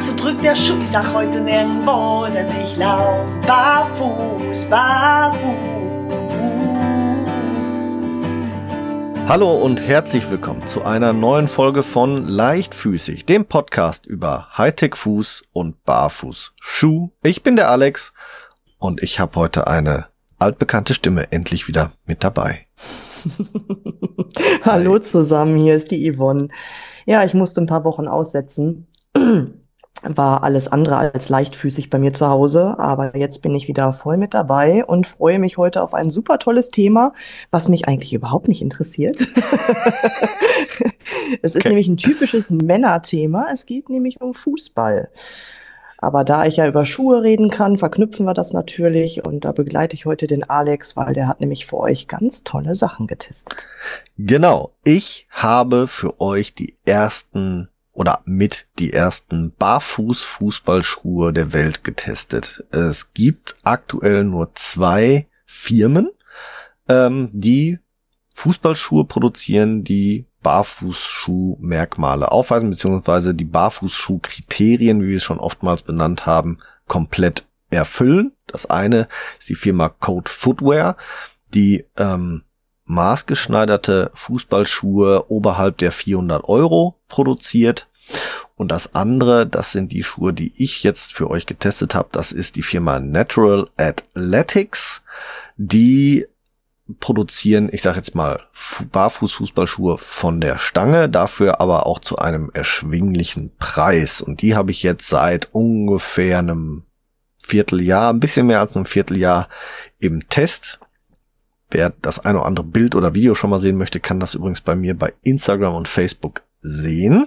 so drückt der Schuh. Ich sag heute nirgendwo, denn ich lauf barfuß, barfuß. Hallo und herzlich willkommen zu einer neuen Folge von Leichtfüßig, dem Podcast über Hightech-Fuß und Barfuß-Schuh. Ich bin der Alex und ich habe heute eine altbekannte Stimme endlich wieder mit dabei. Hallo zusammen, hier ist die Yvonne. Ja, ich musste ein paar Wochen aussetzen. War alles andere als leichtfüßig bei mir zu Hause, aber jetzt bin ich wieder voll mit dabei und freue mich heute auf ein super tolles Thema, was mich eigentlich überhaupt nicht interessiert. es ist okay. nämlich ein typisches Männerthema. Es geht nämlich um Fußball. Aber da ich ja über Schuhe reden kann, verknüpfen wir das natürlich und da begleite ich heute den Alex, weil der hat nämlich für euch ganz tolle Sachen getestet. Genau, ich habe für euch die ersten oder mit die ersten Barfuß-Fußballschuhe der Welt getestet. Es gibt aktuell nur zwei Firmen, ähm, die Fußballschuhe produzieren, die Barfußschuhmerkmale aufweisen, beziehungsweise die Barfußschuhkriterien, wie wir es schon oftmals benannt haben, komplett erfüllen. Das eine ist die Firma Code Footwear, die ähm, maßgeschneiderte Fußballschuhe oberhalb der 400 Euro produziert. Und das andere, das sind die Schuhe, die ich jetzt für euch getestet habe. Das ist die Firma Natural Athletics, die produzieren, ich sage jetzt mal, Barfußfußballschuhe von der Stange, dafür aber auch zu einem erschwinglichen Preis. Und die habe ich jetzt seit ungefähr einem Vierteljahr, ein bisschen mehr als einem Vierteljahr im Test. Wer das eine oder andere Bild oder Video schon mal sehen möchte, kann das übrigens bei mir bei Instagram und Facebook sehen.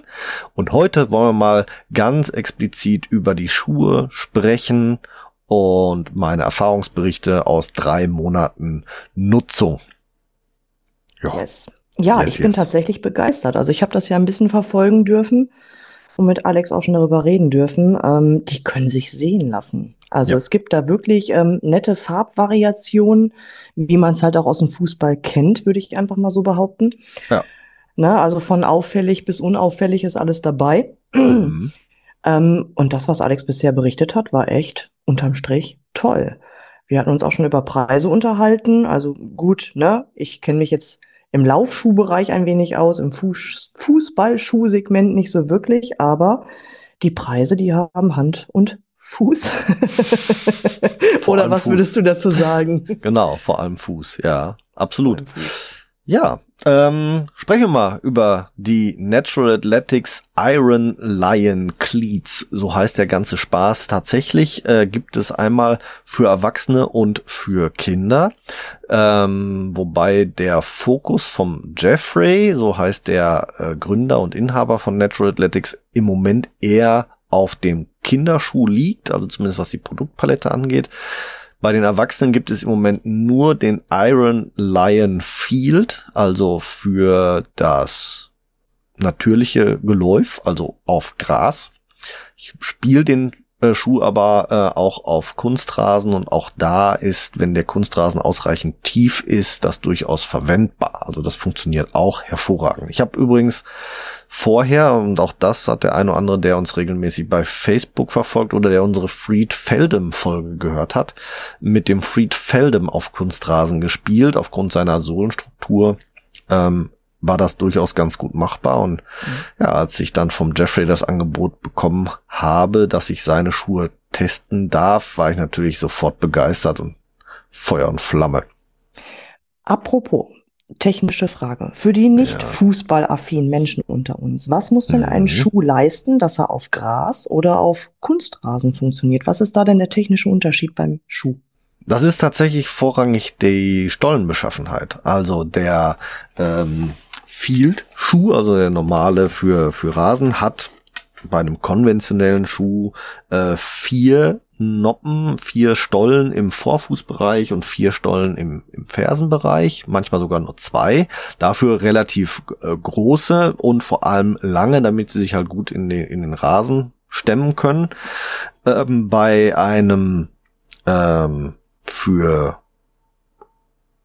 Und heute wollen wir mal ganz explizit über die Schuhe sprechen und meine Erfahrungsberichte aus drei Monaten Nutzung. Ja, yes. ja yes, ich bin tatsächlich begeistert. Also ich habe das ja ein bisschen verfolgen dürfen und mit Alex auch schon darüber reden dürfen. Ähm, die können sich sehen lassen. Also ja. es gibt da wirklich ähm, nette Farbvariationen, wie man es halt auch aus dem Fußball kennt, würde ich einfach mal so behaupten. Ja. Na, ne, also von auffällig bis unauffällig ist alles dabei. Mhm. ähm, und das, was Alex bisher berichtet hat, war echt unterm Strich toll. Wir hatten uns auch schon über Preise unterhalten. Also gut, ne? Ich kenne mich jetzt im Laufschuhbereich ein wenig aus, im Fuß Fußballschuhsegment nicht so wirklich, aber die Preise, die haben Hand und Fuß. Oder was Fuß. würdest du dazu sagen? genau, vor allem Fuß, ja, absolut. Ja, ähm, sprechen wir mal über die Natural Athletics Iron Lion Cleats. So heißt der ganze Spaß. Tatsächlich äh, gibt es einmal für Erwachsene und für Kinder. Ähm, wobei der Fokus vom Jeffrey, so heißt der äh, Gründer und Inhaber von Natural Athletics, im Moment eher auf dem Kinderschuh liegt, also zumindest was die Produktpalette angeht. Bei den Erwachsenen gibt es im Moment nur den Iron Lion Field, also für das natürliche Geläuf, also auf Gras. Ich spiele den Schuh aber äh, auch auf Kunstrasen und auch da ist, wenn der Kunstrasen ausreichend tief ist, das durchaus verwendbar. Also das funktioniert auch hervorragend. Ich habe übrigens vorher, und auch das hat der eine oder andere, der uns regelmäßig bei Facebook verfolgt oder der unsere Fried Feldem Folge gehört hat, mit dem Fried Feldem auf Kunstrasen gespielt, aufgrund seiner Sohlenstruktur. Ähm, war das durchaus ganz gut machbar. Und mhm. ja, als ich dann vom Jeffrey das Angebot bekommen habe, dass ich seine Schuhe testen darf, war ich natürlich sofort begeistert und Feuer und Flamme. Apropos, technische Frage. Für die nicht ja. fußballaffinen Menschen unter uns, was muss denn ein mhm. Schuh leisten, dass er auf Gras oder auf Kunstrasen funktioniert? Was ist da denn der technische Unterschied beim Schuh? Das ist tatsächlich vorrangig die Stollenbeschaffenheit. Also der ähm, Field-Schuh, also der normale für, für Rasen, hat bei einem konventionellen Schuh äh, vier Noppen, vier Stollen im Vorfußbereich und vier Stollen im, im Fersenbereich, manchmal sogar nur zwei. Dafür relativ äh, große und vor allem lange, damit sie sich halt gut in den, in den Rasen stemmen können. Ähm, bei einem ähm, für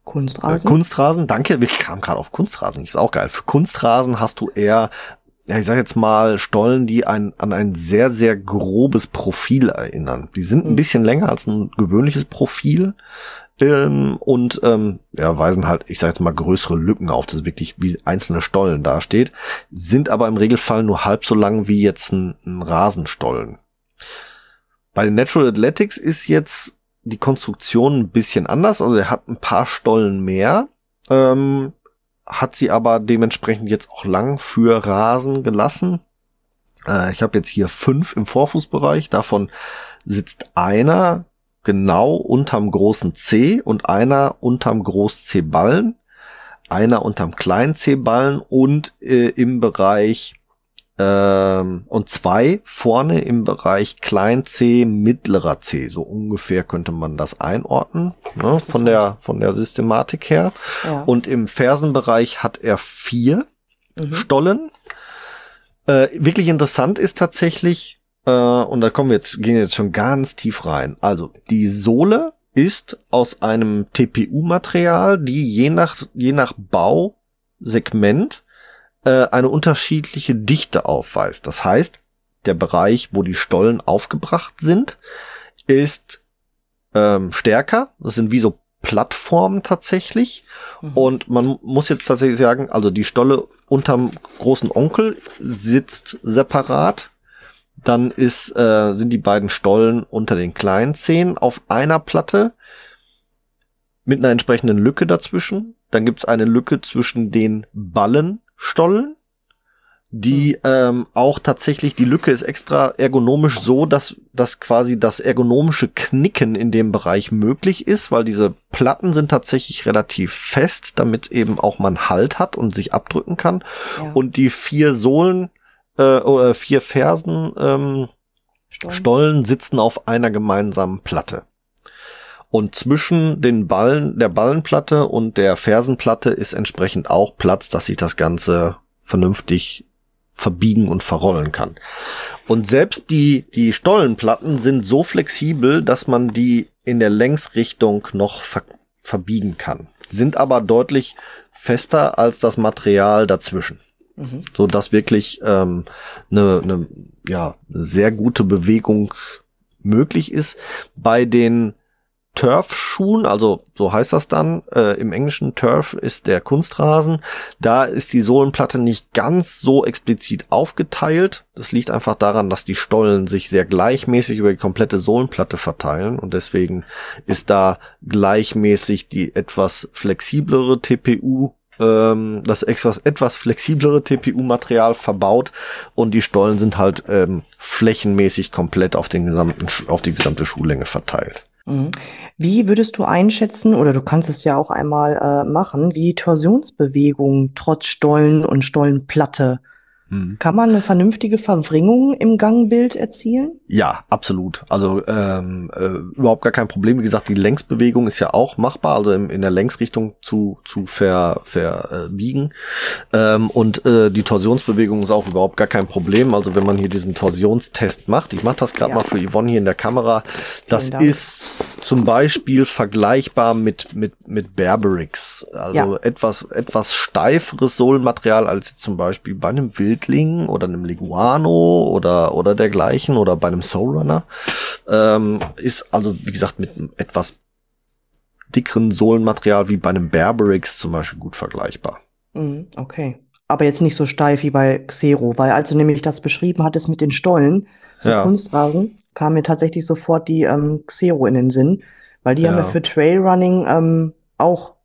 Kunstrasen. Äh, Kunstrasen, danke, wir kamen gerade auf Kunstrasen, ist auch geil. Für Kunstrasen hast du eher ja, ich sag jetzt mal, Stollen, die ein, an ein sehr, sehr grobes Profil erinnern. Die sind ein mhm. bisschen länger als ein gewöhnliches Profil ähm, und ähm, ja, weisen halt, ich sag jetzt mal, größere Lücken auf, das wirklich wie einzelne Stollen dasteht, sind aber im Regelfall nur halb so lang wie jetzt ein, ein Rasenstollen. Bei den Natural Athletics ist jetzt die Konstruktion ein bisschen anders, also er hat ein paar Stollen mehr. Ähm, hat sie aber dementsprechend jetzt auch lang für Rasen gelassen. Äh, ich habe jetzt hier fünf im Vorfußbereich, davon sitzt einer genau unterm großen C und einer unterm Groß C Ballen, einer unterm kleinen C Ballen und äh, im Bereich ähm, und zwei vorne im Bereich Klein C, mittlerer C. So ungefähr könnte man das einordnen, ne, von der, von der Systematik her. Ja. Und im Fersenbereich hat er vier mhm. Stollen. Äh, wirklich interessant ist tatsächlich, äh, und da kommen wir jetzt, gehen jetzt schon ganz tief rein. Also, die Sohle ist aus einem TPU-Material, die je nach, je nach Bausegment äh, eine unterschiedliche Dichte aufweist. Das heißt, der Bereich, wo die Stollen aufgebracht sind, ist ähm, stärker. Das sind wie so Plattformen tatsächlich. Mhm. Und man muss jetzt tatsächlich sagen, also die Stolle unterm großen Onkel sitzt separat. Dann ist, äh, sind die beiden Stollen unter den kleinen Zehen auf einer Platte mit einer entsprechenden Lücke dazwischen. Dann gibt's eine Lücke zwischen den Ballen Stollen, die mhm. ähm, auch tatsächlich, die Lücke ist extra ergonomisch so, dass, dass quasi das ergonomische Knicken in dem Bereich möglich ist, weil diese Platten sind tatsächlich relativ fest, damit eben auch man Halt hat und sich abdrücken kann. Ja. Und die vier Sohlen äh, oder vier Fersen ähm, Stollen. Stollen sitzen auf einer gemeinsamen Platte. Und zwischen den Ballen, der Ballenplatte und der Fersenplatte ist entsprechend auch Platz, dass sich das Ganze vernünftig verbiegen und verrollen kann. Und selbst die, die Stollenplatten sind so flexibel, dass man die in der Längsrichtung noch ver verbiegen kann. Sind aber deutlich fester als das Material dazwischen. Mhm. So dass wirklich ähm, eine, eine ja, sehr gute Bewegung möglich ist. Bei den Turf-Schuhen, also so heißt das dann, äh, im Englischen Turf ist der Kunstrasen, da ist die Sohlenplatte nicht ganz so explizit aufgeteilt. Das liegt einfach daran, dass die Stollen sich sehr gleichmäßig über die komplette Sohlenplatte verteilen und deswegen ist da gleichmäßig die etwas flexiblere TPU ähm, das etwas, etwas flexiblere TPU-Material verbaut und die Stollen sind halt ähm, flächenmäßig komplett auf den gesamten, auf die gesamte Schuhlänge verteilt. Mhm. Wie würdest du einschätzen, oder du kannst es ja auch einmal äh, machen, wie Torsionsbewegungen trotz Stollen und Stollenplatte hm. Kann man eine vernünftige Verwringung im Gangbild erzielen? Ja, absolut. Also ähm, äh, überhaupt gar kein Problem. Wie gesagt, die Längsbewegung ist ja auch machbar, also im, in der Längsrichtung zu zu ver, verbiegen. Ähm, und äh, die Torsionsbewegung ist auch überhaupt gar kein Problem. Also wenn man hier diesen Torsionstest macht, ich mache das gerade ja. mal für Yvonne hier in der Kamera, das ist zum Beispiel vergleichbar mit mit mit Berberix. Also ja. etwas etwas steiferes Sohlenmaterial als zum Beispiel bei einem Wild Wildling oder einem Leguano oder, oder dergleichen oder bei einem Soulrunner. Ähm, ist also, wie gesagt, mit etwas dickeren Sohlenmaterial wie bei einem Berberix zum Beispiel gut vergleichbar. Mhm, okay. Aber jetzt nicht so steif wie bei Xero, weil als du nämlich das beschrieben hattest mit den Stollen für ja. Kunstrasen, kam mir tatsächlich sofort die ähm, Xero in den Sinn, weil die ja. haben ja für Trailrunning ähm, auch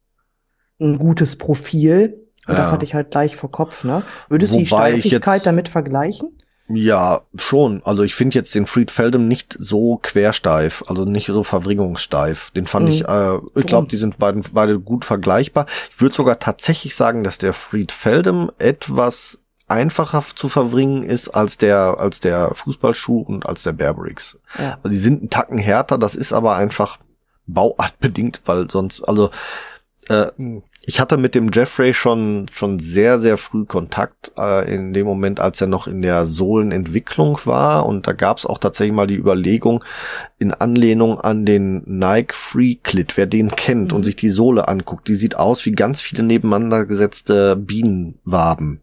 ein gutes Profil, und ja. das hatte ich halt gleich vor Kopf, ne? Würdest du die Steifigkeit jetzt, damit vergleichen? Ja, schon. Also ich finde jetzt den Fried Feldem nicht so quersteif, also nicht so verwringungssteif. Den fand mhm. ich, äh, ich glaube, die sind beide, beide gut vergleichbar. Ich würde sogar tatsächlich sagen, dass der Fried Feldem etwas einfacher zu verwringen ist als der als der Fußballschuh und als der Bearbricks. Ja. Also die sind einen Tacken härter, das ist aber einfach bauartbedingt, weil sonst also äh, ich hatte mit dem Jeffrey schon schon sehr sehr früh Kontakt äh, in dem Moment, als er noch in der Sohlenentwicklung war und da gab es auch tatsächlich mal die Überlegung in Anlehnung an den Nike Free Clit, wer den kennt mhm. und sich die Sohle anguckt, die sieht aus wie ganz viele nebeneinander gesetzte Bienenwaben.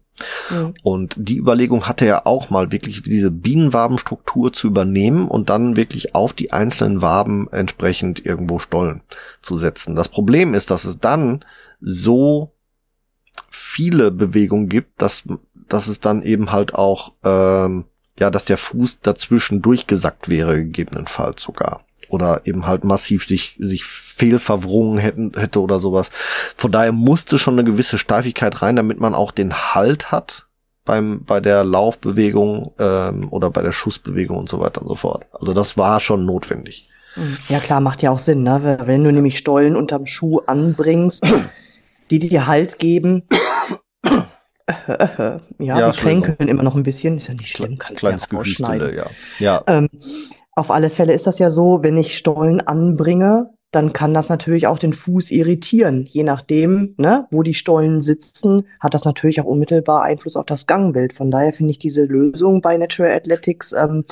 Mhm. Und die Überlegung hatte er auch mal wirklich diese Bienenwabenstruktur zu übernehmen und dann wirklich auf die einzelnen Waben entsprechend irgendwo Stollen zu setzen. Das Problem ist, dass es dann so viele Bewegungen gibt, dass, dass es dann eben halt auch, ähm, ja, dass der Fuß dazwischen durchgesackt wäre, gegebenenfalls sogar. Oder eben halt massiv sich, sich fehlverwrungen hätten, hätte oder sowas. Von daher musste schon eine gewisse Steifigkeit rein, damit man auch den Halt hat beim, bei der Laufbewegung ähm, oder bei der Schussbewegung und so weiter und so fort. Also das war schon notwendig. Ja klar, macht ja auch Sinn, ne? Wenn du nämlich Stollen unterm Schuh anbringst, die dir Halt geben. ja, ja, die kränkeln immer noch ein bisschen. Ist ja nicht schlimm, kannst Kleines ja rausschneiden. Ja. ja. Ähm, auf alle Fälle ist das ja so, wenn ich Stollen anbringe, dann kann das natürlich auch den Fuß irritieren. Je nachdem, ne, wo die Stollen sitzen, hat das natürlich auch unmittelbar Einfluss auf das Gangbild. Von daher finde ich diese Lösung bei Natural Athletics ähm,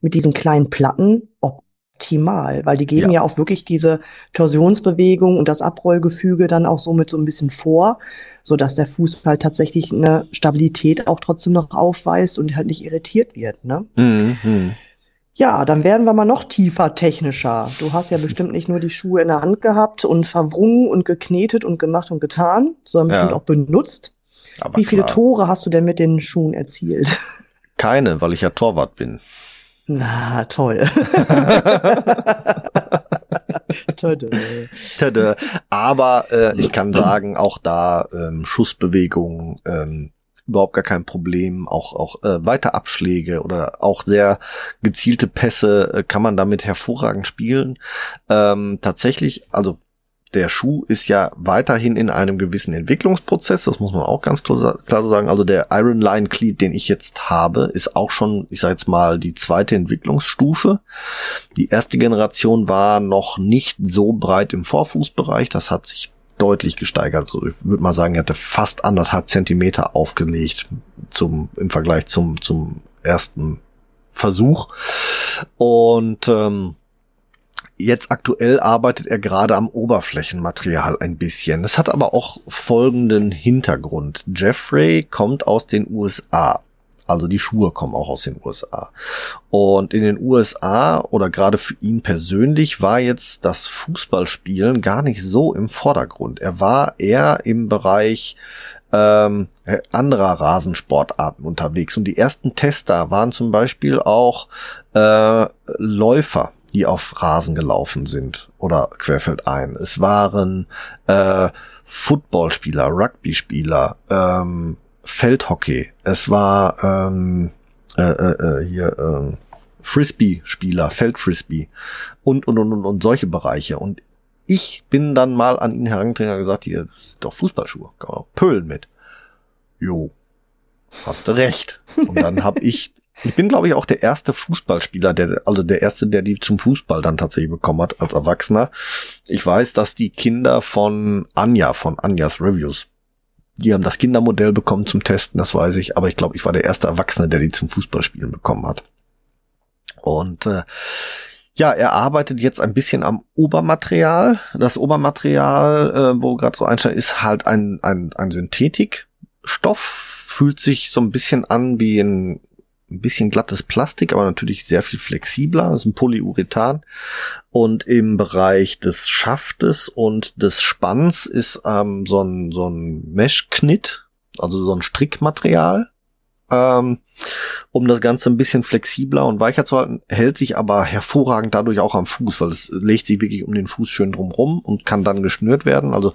mit diesen kleinen Platten optimal, weil die geben ja. ja auch wirklich diese Torsionsbewegung und das Abrollgefüge dann auch somit so ein bisschen vor, so dass der Fuß halt tatsächlich eine Stabilität auch trotzdem noch aufweist und halt nicht irritiert wird. Ne? Mhm. Ja, dann werden wir mal noch tiefer technischer. Du hast ja bestimmt nicht nur die Schuhe in der Hand gehabt und verwrungen und geknetet und gemacht und getan, sondern ja. bestimmt auch benutzt. Aber Wie viele Tore hast du denn mit den Schuhen erzielt? Keine, weil ich ja Torwart bin. Na, toll. Tada. Aber äh, ich kann sagen, auch da ähm, Schussbewegungen, ähm, überhaupt gar kein Problem. Auch auch äh, weite Abschläge oder auch sehr gezielte Pässe äh, kann man damit hervorragend spielen. Ähm, tatsächlich, also der Schuh ist ja weiterhin in einem gewissen Entwicklungsprozess, das muss man auch ganz klar, klar so sagen. Also der Iron Line Cleat, den ich jetzt habe, ist auch schon, ich sage jetzt mal, die zweite Entwicklungsstufe. Die erste Generation war noch nicht so breit im Vorfußbereich, das hat sich deutlich gesteigert. Also ich würde mal sagen, er hatte fast anderthalb Zentimeter aufgelegt zum, im Vergleich zum, zum ersten Versuch. Und ähm, jetzt aktuell arbeitet er gerade am Oberflächenmaterial ein bisschen. Das hat aber auch folgenden Hintergrund. Jeffrey kommt aus den USA. Also die Schuhe kommen auch aus den USA. Und in den USA oder gerade für ihn persönlich war jetzt das Fußballspielen gar nicht so im Vordergrund. Er war eher im Bereich ähm, anderer Rasensportarten unterwegs. Und die ersten Tester waren zum Beispiel auch äh, Läufer, die auf Rasen gelaufen sind oder querfeldein. Es waren äh, Footballspieler, Rugby-Spieler, ähm, Feldhockey, es war ähm, äh, äh, äh, hier äh, Frisbee-Spieler, Feldfrisbee und, und, und, und, und solche Bereiche. Und ich bin dann mal an ihn herangetreten und gesagt, hier sind doch Fußballschuhe, kann man auch pölen mit. Jo, hast du recht. Und dann habe ich, ich bin glaube ich auch der erste Fußballspieler, der, also der erste, der die zum Fußball dann tatsächlich bekommen hat als Erwachsener. Ich weiß, dass die Kinder von Anja, von Anjas Reviews, die haben das Kindermodell bekommen zum Testen, das weiß ich, aber ich glaube, ich war der erste Erwachsene, der die zum Fußballspielen bekommen hat. Und äh, ja, er arbeitet jetzt ein bisschen am Obermaterial. Das Obermaterial, äh, wo gerade so einsteigt, ist halt ein, ein, ein Synthetikstoff, fühlt sich so ein bisschen an wie ein ein bisschen glattes Plastik, aber natürlich sehr viel flexibler. Das ist ein Polyurethan. Und im Bereich des Schaftes und des Spanns ist ähm, so ein, so ein Mesh-Knit, also so ein Strickmaterial, ähm, um das Ganze ein bisschen flexibler und weicher zu halten, hält sich aber hervorragend dadurch auch am Fuß, weil es legt sich wirklich um den Fuß schön drumrum und kann dann geschnürt werden. Also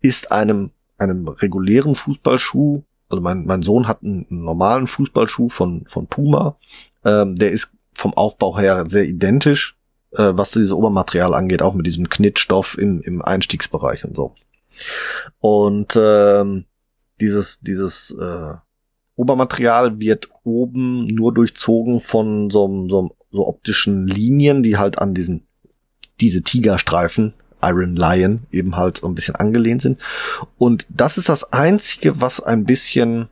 ist einem einem regulären Fußballschuh also mein, mein Sohn hat einen, normalen Fußballschuh von, von Puma. Ähm, der ist vom Aufbau her sehr identisch, äh, was dieses Obermaterial angeht, auch mit diesem Knittstoff im, im Einstiegsbereich und so. Und ähm, dieses, dieses äh, Obermaterial wird oben nur durchzogen von so, so, so optischen Linien, die halt an diesen diese Tigerstreifen Iron Lion eben halt so ein bisschen angelehnt sind. Und das ist das Einzige, was ein bisschen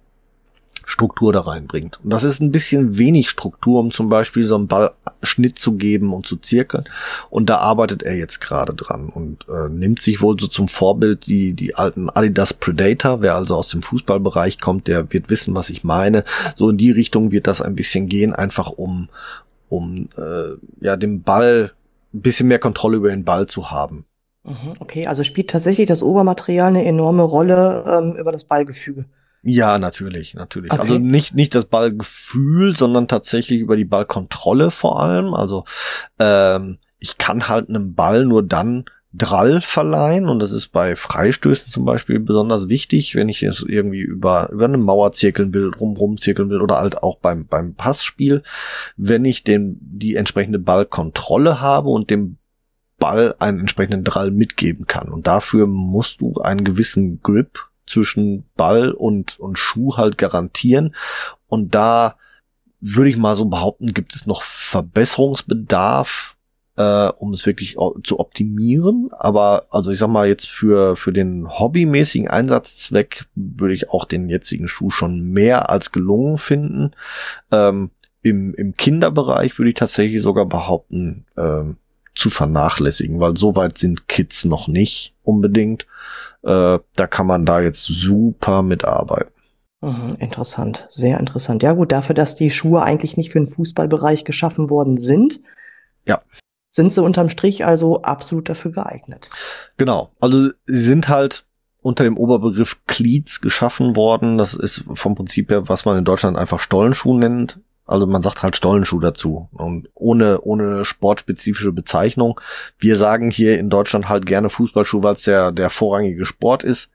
Struktur da reinbringt. Und das ist ein bisschen wenig Struktur, um zum Beispiel so einen Ballschnitt zu geben und zu zirkeln. Und da arbeitet er jetzt gerade dran und äh, nimmt sich wohl so zum Vorbild die, die alten Adidas Predator. Wer also aus dem Fußballbereich kommt, der wird wissen, was ich meine. So in die Richtung wird das ein bisschen gehen, einfach um, um äh, ja dem Ball ein bisschen mehr Kontrolle über den Ball zu haben. Mhm, okay, also spielt tatsächlich das Obermaterial eine enorme Rolle ähm, über das Ballgefüge. Ja, natürlich, natürlich. Okay. Also nicht, nicht das Ballgefühl, sondern tatsächlich über die Ballkontrolle vor allem. Also ähm, ich kann halt einem Ball nur dann Drall verleihen und das ist bei Freistößen zum Beispiel besonders wichtig, wenn ich es irgendwie über, über eine Mauer zirkeln will, rumrum zirkeln will oder halt auch beim, beim Passspiel, wenn ich den, die entsprechende Ballkontrolle habe und dem Ball einen entsprechenden Drall mitgeben kann. Und dafür musst du einen gewissen Grip zwischen Ball und, und Schuh halt garantieren. Und da würde ich mal so behaupten, gibt es noch Verbesserungsbedarf, äh, um es wirklich zu optimieren. Aber also ich sag mal jetzt für, für den hobbymäßigen Einsatzzweck würde ich auch den jetzigen Schuh schon mehr als gelungen finden. Ähm, im, Im Kinderbereich würde ich tatsächlich sogar behaupten, ähm, zu vernachlässigen, weil so weit sind Kids noch nicht unbedingt. Äh, da kann man da jetzt super mitarbeiten. Mhm, interessant, sehr interessant. Ja gut, dafür, dass die Schuhe eigentlich nicht für den Fußballbereich geschaffen worden sind, ja. sind sie unterm Strich also absolut dafür geeignet. Genau, also sie sind halt unter dem Oberbegriff Cleats geschaffen worden. Das ist vom Prinzip her, was man in Deutschland einfach Stollenschuh nennt. Also man sagt halt Stollenschuh dazu und ohne ohne sportspezifische Bezeichnung. Wir sagen hier in Deutschland halt gerne Fußballschuh, weil es der der vorrangige Sport ist.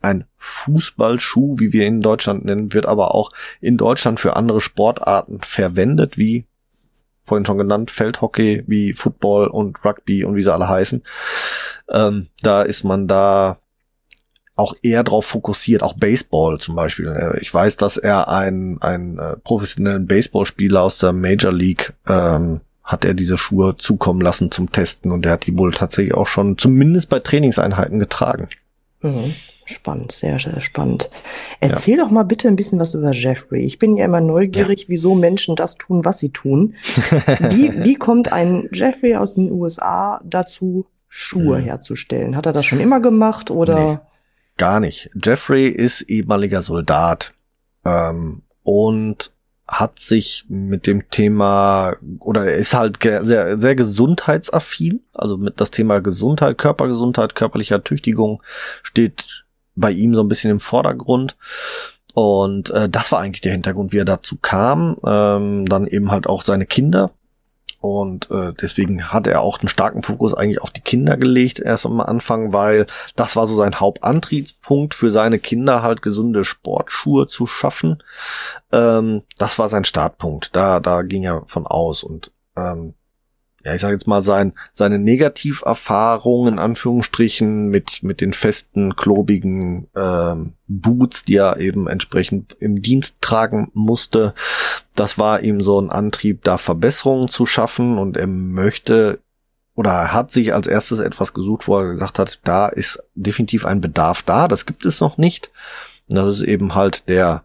Ein Fußballschuh, wie wir ihn in Deutschland nennen, wird aber auch in Deutschland für andere Sportarten verwendet, wie vorhin schon genannt, Feldhockey, wie Football und Rugby und wie sie alle heißen. Ähm, da ist man da auch eher darauf fokussiert, auch Baseball zum Beispiel. Äh, ich weiß, dass er einen, einen äh, professionellen Baseballspieler aus der Major League ähm, hat er diese Schuhe zukommen lassen zum Testen und der hat die wohl tatsächlich auch schon zumindest bei Trainingseinheiten getragen. Mhm. Spannend, sehr, sehr spannend. Erzähl ja. doch mal bitte ein bisschen was über Jeffrey. Ich bin ja immer neugierig, ja. wieso Menschen das tun, was sie tun. wie, wie kommt ein Jeffrey aus den USA dazu, Schuhe mhm. herzustellen? Hat er das schon immer gemacht oder? Nee. Gar nicht. Jeffrey ist ehemaliger Soldat ähm, und hat sich mit dem Thema oder er ist halt sehr sehr gesundheitsaffin, also mit das Thema Gesundheit, Körpergesundheit, körperlicher Tüchtigung steht bei ihm so ein bisschen im Vordergrund. Und äh, das war eigentlich der Hintergrund, wie er dazu kam. Ähm, dann eben halt auch seine Kinder, und äh, deswegen hat er auch einen starken Fokus eigentlich auf die Kinder gelegt, erst am Anfang, weil das war so sein Hauptantriebspunkt für seine Kinder, halt gesunde Sportschuhe zu schaffen. Ähm, das war sein Startpunkt. Da, da ging er von aus. Und ähm, ja, ich sage jetzt mal, sein, seine Negativerfahrungen in Anführungsstrichen mit, mit den festen, klobigen ähm, Boots, die er eben entsprechend im Dienst tragen musste, das war ihm so ein Antrieb, da Verbesserungen zu schaffen und er möchte oder er hat sich als erstes etwas gesucht, wo er gesagt hat, da ist definitiv ein Bedarf da, das gibt es noch nicht. Und das ist eben halt der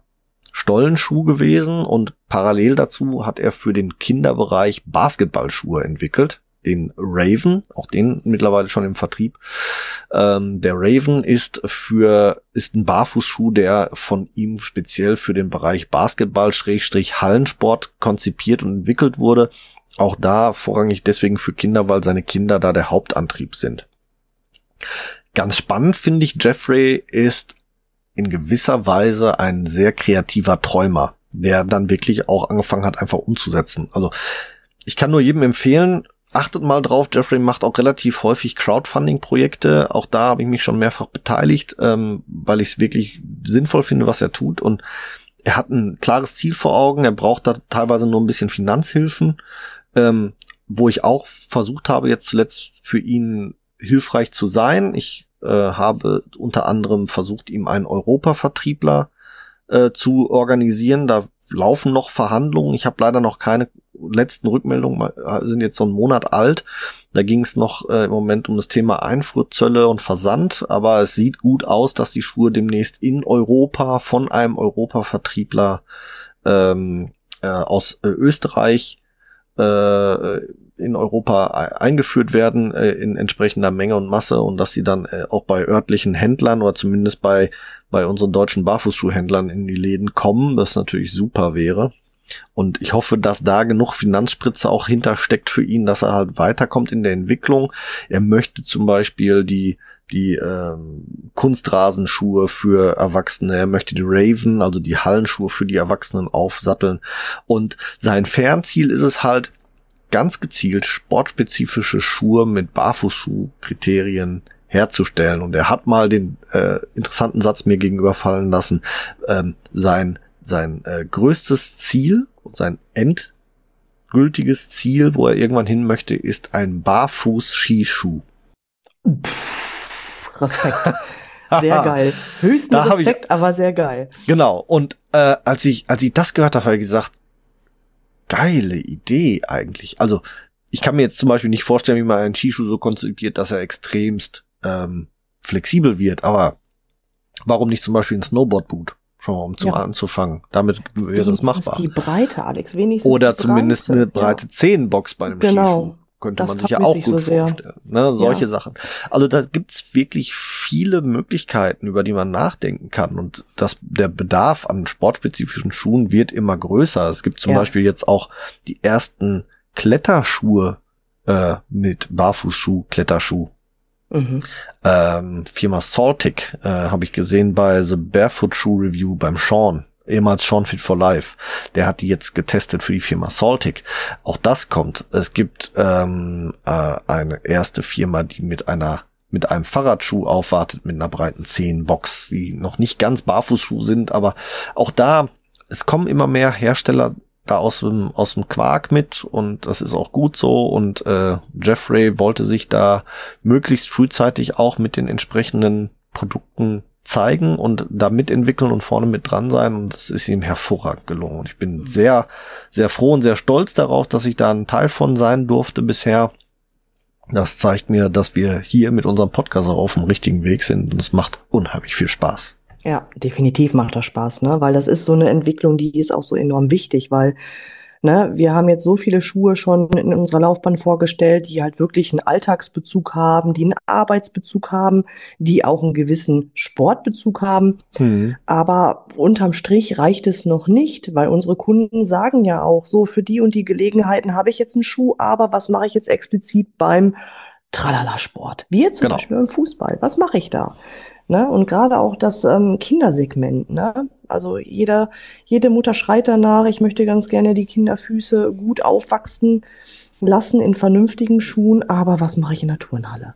Stollenschuh gewesen und parallel dazu hat er für den Kinderbereich Basketballschuhe entwickelt. Den Raven, auch den mittlerweile schon im Vertrieb. Ähm, der Raven ist für, ist ein Barfußschuh, der von ihm speziell für den Bereich Basketball, Schrägstrich Hallensport konzipiert und entwickelt wurde. Auch da vorrangig deswegen für Kinder, weil seine Kinder da der Hauptantrieb sind. Ganz spannend finde ich, Jeffrey ist in gewisser Weise ein sehr kreativer Träumer, der dann wirklich auch angefangen hat, einfach umzusetzen. Also ich kann nur jedem empfehlen, achtet mal drauf, Jeffrey macht auch relativ häufig Crowdfunding-Projekte. Auch da habe ich mich schon mehrfach beteiligt, ähm, weil ich es wirklich sinnvoll finde, was er tut. Und er hat ein klares Ziel vor Augen. Er braucht da teilweise nur ein bisschen Finanzhilfen, ähm, wo ich auch versucht habe, jetzt zuletzt für ihn hilfreich zu sein. Ich äh, habe unter anderem versucht, ihm einen Europa-Vertriebler äh, zu organisieren. Da laufen noch Verhandlungen. Ich habe leider noch keine letzten Rückmeldungen sind jetzt so einen Monat alt. Da ging es noch äh, im Moment um das Thema Einfuhrzölle und Versand, aber es sieht gut aus, dass die Schuhe demnächst in Europa von einem Europa-Vertriebler ähm, äh, aus äh, Österreich äh, in Europa eingeführt werden äh, in entsprechender Menge und Masse und dass sie dann äh, auch bei örtlichen Händlern oder zumindest bei bei unseren deutschen Barfußschuhhändlern in die Läden kommen, das natürlich super wäre. Und ich hoffe, dass da genug Finanzspritze auch hintersteckt für ihn, dass er halt weiterkommt in der Entwicklung. Er möchte zum Beispiel die die ähm, Kunstrasenschuhe für Erwachsene, er möchte die Raven, also die Hallenschuhe für die Erwachsenen aufsatteln. Und sein Fernziel ist es halt, ganz gezielt sportspezifische Schuhe mit Barfußschuhkriterien herzustellen. Und er hat mal den äh, interessanten Satz mir gegenüber fallen lassen, ähm, sein, sein äh, größtes Ziel, sein endgültiges Ziel, wo er irgendwann hin möchte, ist ein Barfuß-Skischuh. Respekt. Sehr geil. Höchsten da Respekt, ich, aber sehr geil. Genau. Und äh, als ich als ich das gehört habe, habe ich gesagt, geile Idee eigentlich. Also ich kann mir jetzt zum Beispiel nicht vorstellen, wie man einen Skischuh so konzipiert, dass er extremst ähm, flexibel wird. Aber warum nicht zum Beispiel ein Snowboardboot? Schon mal, um zum ja. anzufangen. Damit wäre es machbar. die Breite, Alex. Wenigstens Oder zumindest eine breite. Zehenbox bei einem genau. Skischuh könnte das man sich ja auch gut so vorstellen. Ne? Solche ja. Sachen. Also da gibt's wirklich viele Möglichkeiten, über die man nachdenken kann. Und das, der Bedarf an sportspezifischen Schuhen wird immer größer. Es gibt zum ja. Beispiel jetzt auch die ersten Kletterschuhe äh, mit Barfußschuh, Kletterschuh. Mhm. Ähm, Firma Saltic äh, habe ich gesehen bei The Barefoot Shoe Review beim Sean ehemals Sean Fit for Life. Der hat die jetzt getestet für die Firma Saltic. Auch das kommt. Es gibt ähm, äh, eine erste Firma, die mit einer mit einem Fahrradschuh aufwartet mit einer breiten Zehenbox, die noch nicht ganz Barfußschuh sind, aber auch da, es kommen immer mehr Hersteller da aus dem, aus dem Quark mit und das ist auch gut so und äh, Jeffrey wollte sich da möglichst frühzeitig auch mit den entsprechenden Produkten zeigen und da mitentwickeln und vorne mit dran sein und das ist ihm hervorragend gelungen. Und ich bin sehr, sehr froh und sehr stolz darauf, dass ich da ein Teil von sein durfte bisher. Das zeigt mir, dass wir hier mit unserem Podcast auch auf dem richtigen Weg sind und es macht unheimlich viel Spaß. Ja, definitiv macht das Spaß, ne? Weil das ist so eine Entwicklung, die ist auch so enorm wichtig, weil Ne, wir haben jetzt so viele Schuhe schon in unserer Laufbahn vorgestellt, die halt wirklich einen Alltagsbezug haben, die einen Arbeitsbezug haben, die auch einen gewissen Sportbezug haben. Mhm. Aber unterm Strich reicht es noch nicht, weil unsere Kunden sagen ja auch so, für die und die Gelegenheiten habe ich jetzt einen Schuh, aber was mache ich jetzt explizit beim Tralala-Sport? Wie jetzt zum genau. Beispiel beim Fußball. Was mache ich da? Ne? Und gerade auch das ähm, Kindersegment. Ne? Also jeder, jede Mutter schreit danach, ich möchte ganz gerne die Kinderfüße gut aufwachsen lassen in vernünftigen Schuhen, aber was mache ich in der Turnhalle?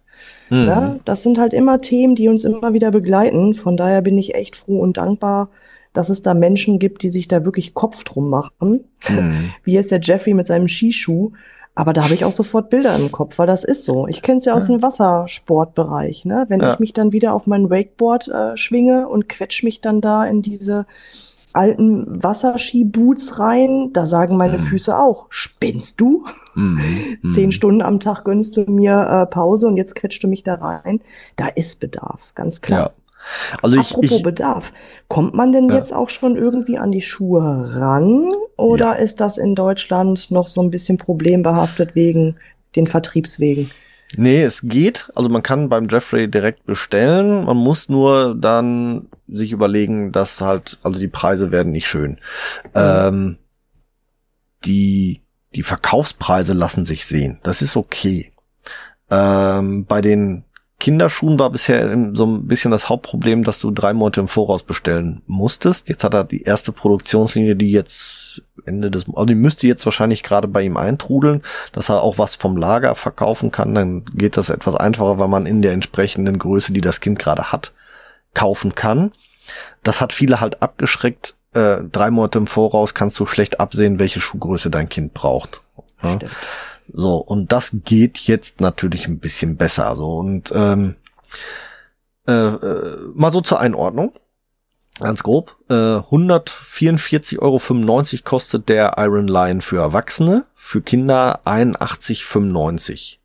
Mhm. Ne? Das sind halt immer Themen, die uns immer wieder begleiten. Von daher bin ich echt froh und dankbar, dass es da Menschen gibt, die sich da wirklich Kopf drum machen. Mhm. Wie jetzt der Jeffrey mit seinem Skischuh, aber da habe ich auch sofort Bilder im Kopf, weil das ist so. Ich kenne es ja aus dem Wassersportbereich. Ne? Wenn ja. ich mich dann wieder auf mein Wakeboard äh, schwinge und quetsch mich dann da in diese alten Wasserski-Boots rein, da sagen meine mhm. Füße auch, spinnst du? Mhm. Zehn mhm. Stunden am Tag gönnst du mir äh, Pause und jetzt quetschst du mich da rein. Da ist Bedarf, ganz klar. Also ich, Apropos ich, Bedarf, kommt man denn ja. jetzt auch schon irgendwie an die Schuhe ran oder ja. ist das in Deutschland noch so ein bisschen problembehaftet wegen den Vertriebswegen? Nee, es geht. Also man kann beim Jeffrey direkt bestellen. Man muss nur dann sich überlegen, dass halt, also die Preise werden nicht schön. Mhm. Ähm, die, die Verkaufspreise lassen sich sehen. Das ist okay. Ähm, bei den Kinderschuhen war bisher so ein bisschen das Hauptproblem, dass du drei Monate im Voraus bestellen musstest. Jetzt hat er die erste Produktionslinie, die jetzt Ende des, also die müsste jetzt wahrscheinlich gerade bei ihm eintrudeln, dass er auch was vom Lager verkaufen kann. Dann geht das etwas einfacher, weil man in der entsprechenden Größe, die das Kind gerade hat, kaufen kann. Das hat viele halt abgeschreckt. Äh, drei Monate im Voraus kannst du schlecht absehen, welche Schuhgröße dein Kind braucht. Ja? So, und das geht jetzt natürlich ein bisschen besser. So, und ähm, äh, äh, mal so zur Einordnung. ganz grob, äh, 144,95 Euro kostet der Iron Lion für Erwachsene, für Kinder 81,95.